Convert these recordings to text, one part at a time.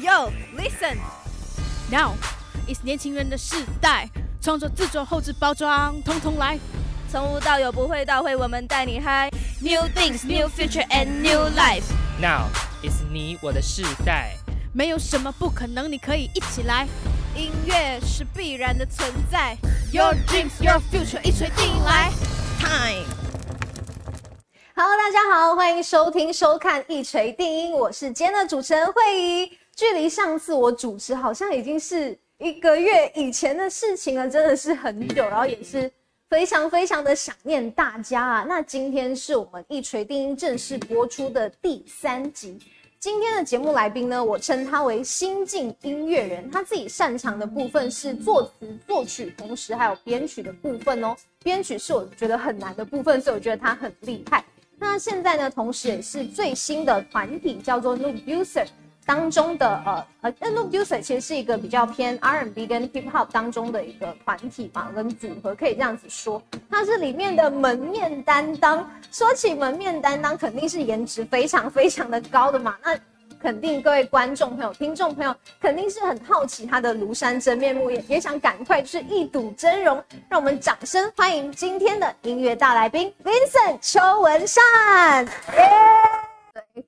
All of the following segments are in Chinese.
Yo, listen. Now is 年轻人的时代，创作、制作、后置、包装，通通来。从无到有，不会到会，我们带你嗨。New things, new future and new life. Now is 你我的世代，没有什么不可能，你可以一起来。音乐是必然的存在。Your dreams, your future，一锤定音来。Time. Hello，大家好，欢迎收听收看一锤定音，我是今天的主持人惠仪。距离上次我主持好像已经是一个月以前的事情了，真的是很久，然后也是非常非常的想念大家啊。那今天是我们一锤定音正式播出的第三集。今天的节目来宾呢，我称他为新晋音乐人，他自己擅长的部分是作词、作曲，同时还有编曲的部分哦。编曲是我觉得很难的部分，所以我觉得他很厉害。那现在呢，同时也是最新的团体叫做 Noob User 当中的呃呃那，Noob User 其实是一个比较偏 R&B 跟 Hip Hop 当中的一个团体嘛，跟组合可以这样子说，它是里面的门面担当。说起门面担当，肯定是颜值非常非常的高的嘛，那。肯定各位观众朋友、听众朋友肯定是很好奇他的庐山真面目，也也想赶快就是一睹真容。让我们掌声欢迎今天的音乐大来宾 Vincent 邱文善，耶！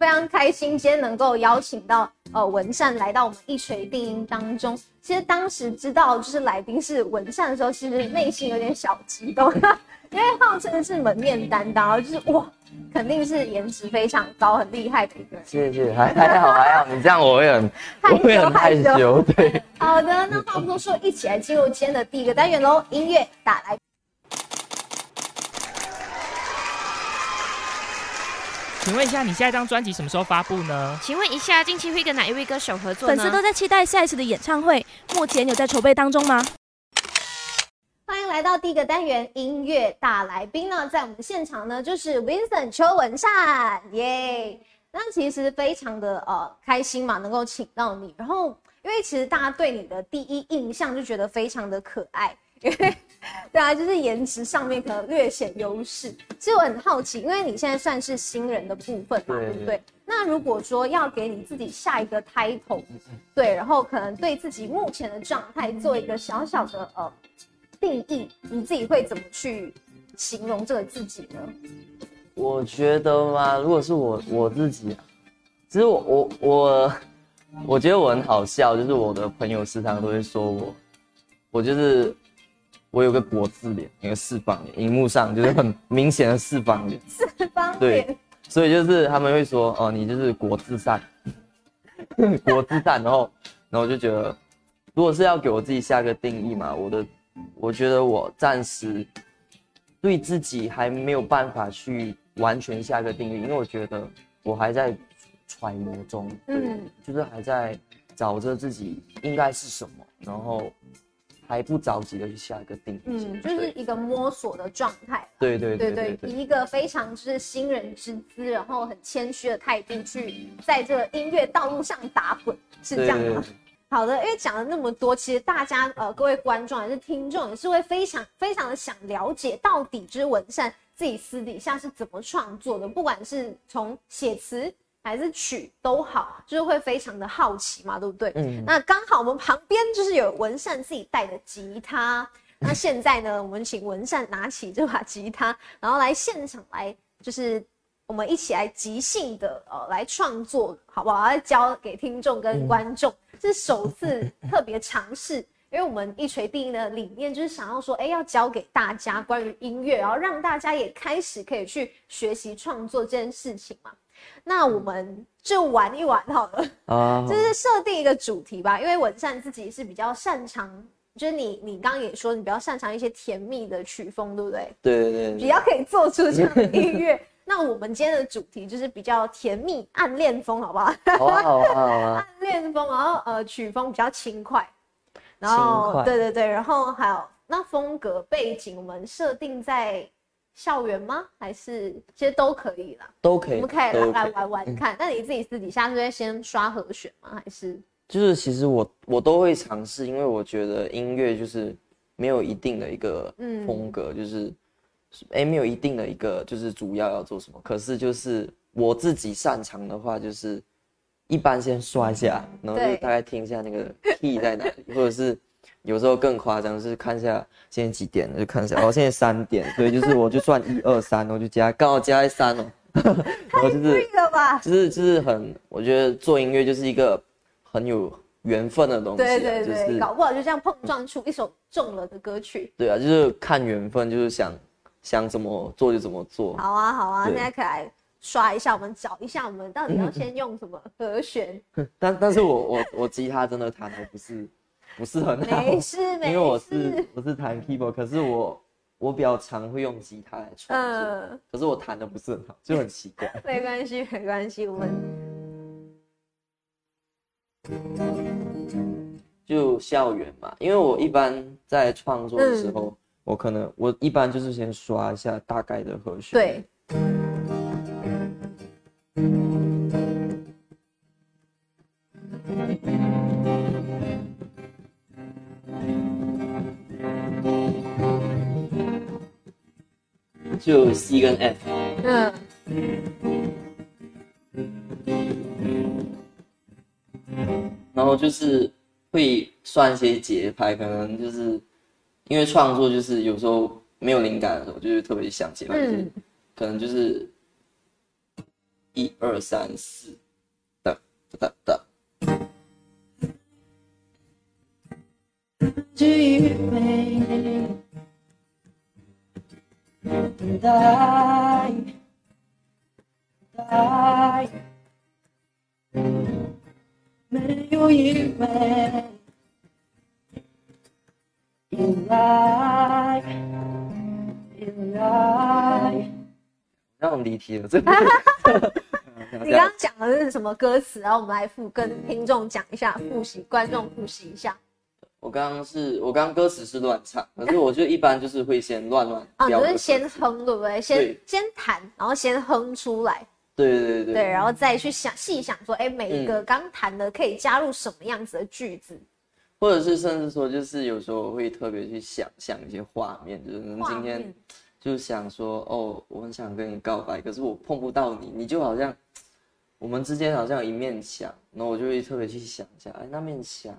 对，非常开心今天能够邀请到呃文善来到我们一锤定音当中。其实当时知道就是来宾是文善的时候，其实内心有点小激动，因为号称是门面担当，就是哇。肯定是颜值非常高、很厉害的一个人。谢谢，还还好还好，你这样我会很，害羞我会很害羞，对。好的，那话不多说，一起来进入今天的第一个单元喽，音乐打来。请问一下，你下一张专辑什么时候发布呢？请问一下，近期会跟哪一位歌手合作呢？粉丝都在期待下一次的演唱会，目前有在筹备当中吗？欢迎来到第一个单元音乐大来宾呢，在我们现场呢就是 Vincent 邱文善，耶！那其实非常的呃开心嘛，能够请到你。然后，因为其实大家对你的第一印象就觉得非常的可爱，因为对啊，就是颜值上面可能略显优势。其实我很好奇，因为你现在算是新人的部分嘛，对对不对？那如果说要给你自己下一个 title，对，然后可能对自己目前的状态做一个小小的呃。定义你自己会怎么去形容这个自己呢？我觉得嘛，如果是我我自己，其实我我我我觉得我很好笑，就是我的朋友时常都会说我，我就是我有个国字脸，有个四方脸，荧幕上就是很明显的四方脸，四方对脸，所以就是他们会说哦，你就是国字善，国字善，然后然后我就觉得，如果是要给我自己下个定义嘛，我的。我觉得我暂时对自己还没有办法去完全下个定义，因为我觉得我还在揣摩中，嗯，就是还在找着自己应该是什么，然后还不着急的去下一个定义，嗯，就是一个摸索的状态。对对对对，以一个非常就是新人之姿，然后很谦虚的态度去在这个音乐道路上打滚，是这样吗？好的，因为讲了那么多，其实大家呃，各位观众还是听众也是会非常非常的想了解，到底就是文善自己私底下是怎么创作的，不管是从写词还是曲都好，就是会非常的好奇嘛，对不对？嗯。那刚好我们旁边就是有文善自己带的吉他，那现在呢，我们请文善拿起这把吉他，然后来现场来就是我们一起来即兴的呃来创作，好不好？来教给听众跟观众。是首次特别尝试，因为我们一锤定音的理念就是想要说，哎，要教给大家关于音乐，然后让大家也开始可以去学习创作这件事情嘛。那我们就玩一玩好了，啊，就是设定一个主题吧。因为文善自己是比较擅长，就是你你刚刚也说你比较擅长一些甜蜜的曲风，对不对？对对对，比较可以做出这样的音乐。那我们今天的主题就是比较甜蜜暗恋风，好不好？好啊好啊好啊！暗恋风，然后呃曲风比较轻快，然后对对对，然后还有那风格背景，我们设定在校园吗？还是其实都可以啦，都可以，我们可以来来玩玩看。那你自己私底下是会先刷和弦吗？还是就是其实我我都会尝试，因为我觉得音乐就是没有一定的一个风格，就是。哎，没有一定的一个，就是主要要做什么。可是就是我自己擅长的话，就是一般先刷一下，然后就大概听一下那个 key 在哪里，或者是有时候更夸张，是看一下现在几点了，就看一下哦，现在三点，所以就是我就算一二三，我就加，刚好加在三哦，然后就是对了吧？就是就是很，我觉得做音乐就是一个很有缘分的东西、啊，对对对，就是搞不好就这样碰撞出一首中了的歌曲。对啊，就是看缘分，就是想想怎么做就怎么做。好啊，好啊，对现在可以来刷一下，我们找一下，我们到底要 先用什么和弦？但但是我我我吉他真的弹的不是不是很好，没事没 因为我是，我是弹 keyboard，可是我我比较常会用吉他来创作，嗯，可是我弹的不是很好，就很奇怪。没关系没关系，我们 就校园嘛，因为我一般在创作的时候，我可能我一般就是先刷一下大概的和弦，对，就 C 跟 F，嗯，然后就是会算一些节拍，可能就是因为创作就是有时候没有灵感的时候，就是特别想节拍，就是嗯。可能就是一二三四，哒哒哒。等待，待，没有因为，依赖，依赖。那种离题了，这个。你刚刚讲的是什么歌词？然后我们来复跟听众讲一下，复习观众复习一下。我刚刚是我刚刚歌词是乱唱，可是我就一般就是会先乱乱啊，你标个就是先哼，对不对？先对先弹，然后先哼出来，对对对对，然后再去想细想说，哎，每一嗯个刚弹的可以加入什么样子的句子？或者是甚至说，就是有时候我会特别去想象一些画面，就是可能今天面就想说，哦，我很想跟你告白，可是我碰不到你，你就好像我们之间好像有一面墙，然后我就会特别去想一下，哎，那面墙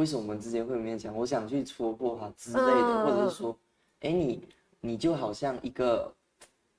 为什么我们之间会有面墙？我想去戳破它之类的，嗯或者是说，哎，你你就好像一个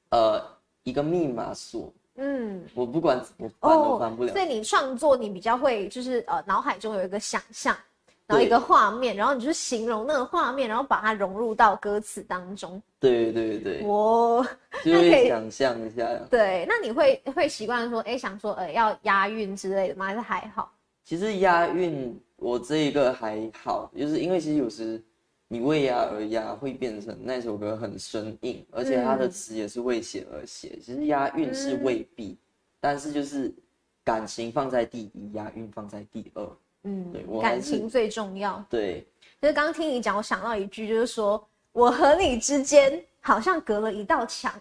呃一个密码锁，嗯，我不管怎么翻都翻不了所。以你创作你比较会就是呃脑海中有一个想象，然后一对个画面，然后你就形容那个画面，然后把它融入到歌词当中。对对对，我就那可以会想象一下。对，那你会会习惯说，哎，想说呃要押韵之类的吗？还是还好？其实押韵我这一个还好，就是因为其实有时你为押而押，会变成那首歌很生硬，而且它的嗯词也是为写而写。其实押韵是未必，但是就是感情放在第一，押韵放在第二。嗯对我，感情最重要。对，就是刚刚听你讲，我想到一句，就是说我和你之间好像隔了一道墙，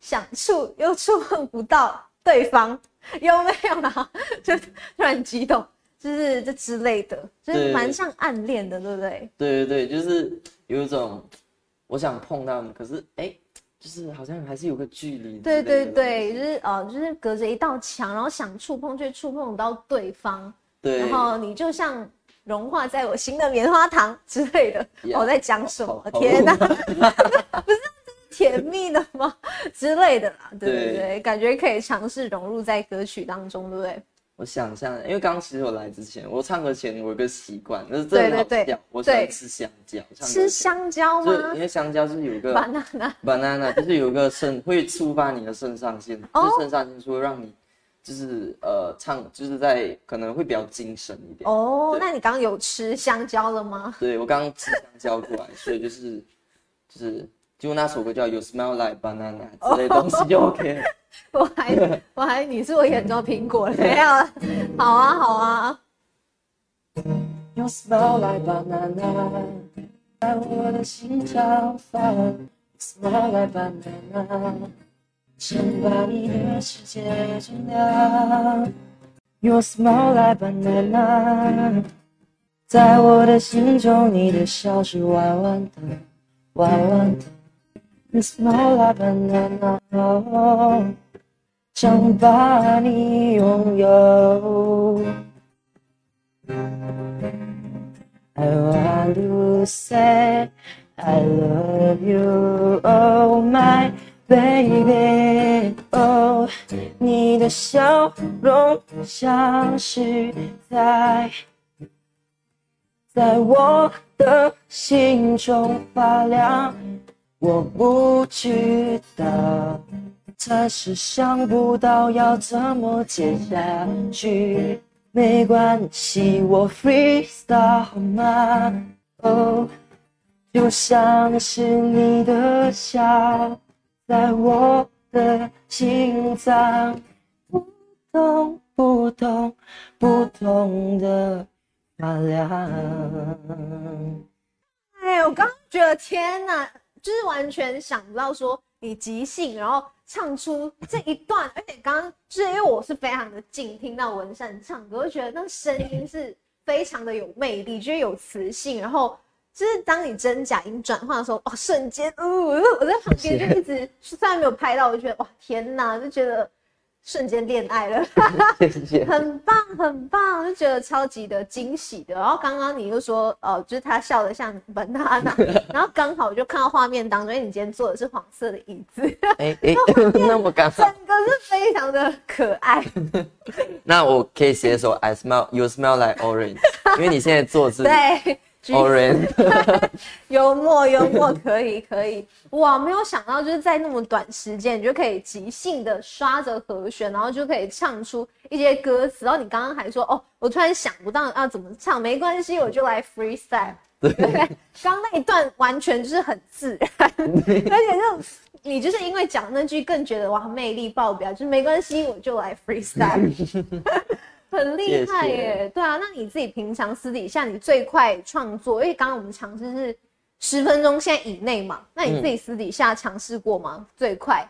想触又触碰不到对方，有没有啊？就突然激动，就是这之类的，就是对蛮像暗恋的，对不对？对对对，就是有一种我想碰到你，可是哎，就是好像还是有个距离之对。对对，就是呃，就是隔着一道墙，然后想触碰却触碰到对方，对，然后你就像融化在我心的棉花糖之类的。呀我在讲什么天哪，不是甜蜜的吗？之类的啦，对对对对，感觉可以尝试融入在歌曲当中，对不对？我想象，因为刚其实我来之前，我唱歌前我有个习惯，就是真的好笑，我喜欢吃香蕉，吃香蕉就吗因为香蕉就是有一个 banana banana，就是有一个肾会触发你的肾上腺，哦就肾上腺素会让你就是呃唱，就是在可能会比较精神一点。哦，那你刚刚有吃香蕉了吗？对我刚刚吃香蕉过来，所以就是就是就那首歌叫《You Smell Like Banana》之类东西就 OK 了。我还我还你是我眼中苹果，没有了。好啊好啊，You smell like banana，在我的心上放。You smell like banana，想把你的世界照亮。You smell like banana，在我的心中，你的笑是弯弯的，弯弯的。You smell like banana，想把你拥有。I want to say I love you, oh my baby. Oh，你的笑容像是在在我的心中发亮。我不知道，暂时想不到要怎么接下去。没关系，我 freestyle 好吗？哦，就像是你的笑，在我的心脏，不懂不懂不懂的发亮。哎，我刚刚觉得天哪，就是完全想不到说你即兴，然后唱出这一段，而且刚刚就是因为我是非常的近，听到文善唱歌，我就觉得那声音是非常的有魅力，就是有磁性，然后就是当你真假音转换的时候，哦，瞬间，呃，我在旁边就一直虽然没有拍到，我就觉得哇，天哪，就觉得瞬间恋爱了。谢谢。很棒，很棒，就觉得超级的惊喜的。然后刚刚你又说，呃，就是他笑得像 banana，然后刚好我就看到画面当中，因为你今天坐的是黄色的椅子，哎 哎，那么刚好整好，个是非常的可爱。那我可以写一首 I smell you smell like orange，因为你现在做的是对，橘 orange。幽默幽默，可以可以。哇，没有想到就是在那么短时间，你就可以即兴的刷着和弦，然后就可以唱出一些歌词。然后你刚刚还说，哦，我突然想不到要怎么唱，没关系，我就来 freestyle。对，刚那一段完全就是很自然，而且就你就是因为讲那句更觉得哇魅力爆表，就是没关系，我就来 freestyle，很厉害耶。对啊，那你自己平常私底下你最快创作，因为刚刚我们尝试是十分钟现在以内嘛，那你自己私底下尝试过吗？最快？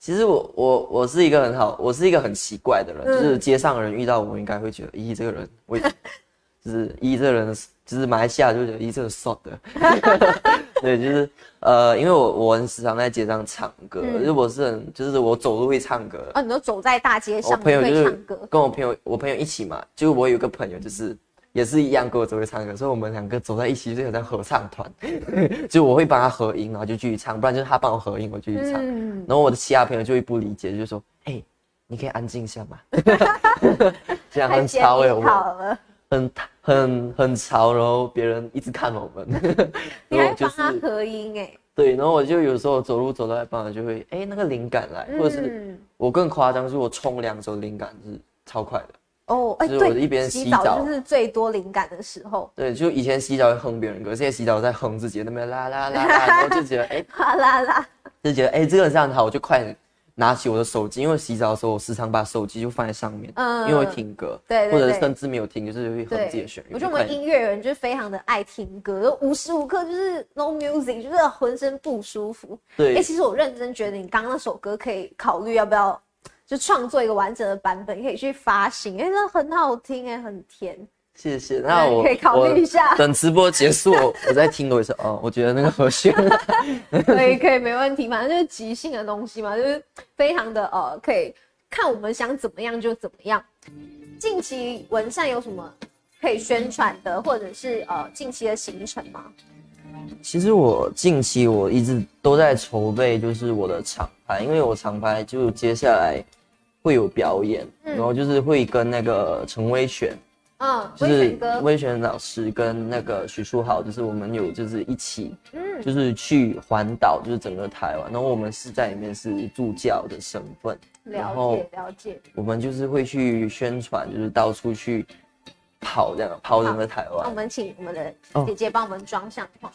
其实我我我是一个很好，我是一个很奇怪的人，嗯就是街上的人遇到我，应该会觉得，咦，这个人，我 就是咦，这个人，就是马来西亚就觉得，咦，这个 short 的，对，就是呃，因为我我很时常在街上唱歌，嗯就是我是很，就是我走路会唱歌，啊，你都走在大街我上朋友就是会唱歌，跟我朋友，我朋友一起嘛，就我有一个朋友就是也是一样跟我走会唱歌，所以我们两个走在一起就有在合唱团，就我会帮他合音，然后就继续唱，不然就是他帮我合音，我继续唱。嗯，然后我的其他朋友就会不理解，就说：“哎、你可以安静一下吗？” 这样很吵哎、议我好了，很很很潮，然后别人一直看我们，你还然后就帮他是合音哎，对，然后我就有时候走路走到一半，就会哎、那个灵感来，或者是嗯。我更夸张，是我冲凉的时候灵感是超快的。哦，哎、就是我对，一边洗洗澡就是最多灵感的时候，对，就以前洗澡会哼别人歌，现在洗澡在哼自己那边啦啦啦啦，然后就觉得哎、啦啦啦，就觉得哎、这个这样好，我就快点拿起我的手机，因为洗澡的时候我时常把手机就放在上面，嗯因为会听歌，对或者甚至没有听，就是会哼对自己的旋律。我觉得我们音乐人就是非常的爱听歌，就无时无刻就是 no music，就是浑身不舒服。哎、对其实我认真觉得你刚刚那首歌可以考虑要不要就创作一个完整的版本，可以去发行，因为真的很好听哎、很甜。谢谢。那我可以考虑一下等直播结束，我我再听多一次哦，我觉得那个和弦，可以可以没问题，反正就是即兴的东西嘛，就是非常的呃，可以看我们想怎么样就怎么样。近期文善有什么可以宣传的，或者是呃近期的行程吗？其实我近期我一直都在筹备，就是我的厂牌，因为我厂牌就接下来会有表演，嗯然后就是会跟那个陈威选，嗯，就是威权老师跟那个徐书豪，就是我们有就是一起，嗯就是去环岛，就是整个台湾，然后我们是在里面是助教的身份，然了后解了解。我们就是会去宣传，就是到处去跑这样，跑整个台那我湾。们请我们的哦姐姐帮我们装相框。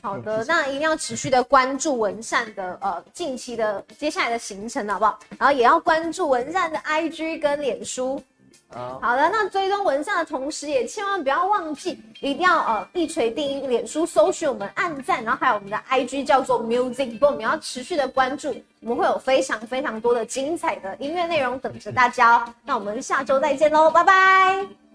好的，那一定要持续的关注文善的呃近期的接下来的行程，好不好？然后也要关注文善的 IG 跟脸书。好，的，那追踪文善的同时，也千万不要忘记，一定要呃一锤定音，脸书搜寻我们按赞，然后还有我们的 IG 叫做 Music Boom，你要持续的关注，我们会有非常非常多的精彩的音乐内容等着大家哦。那我们下周再见喽，拜拜。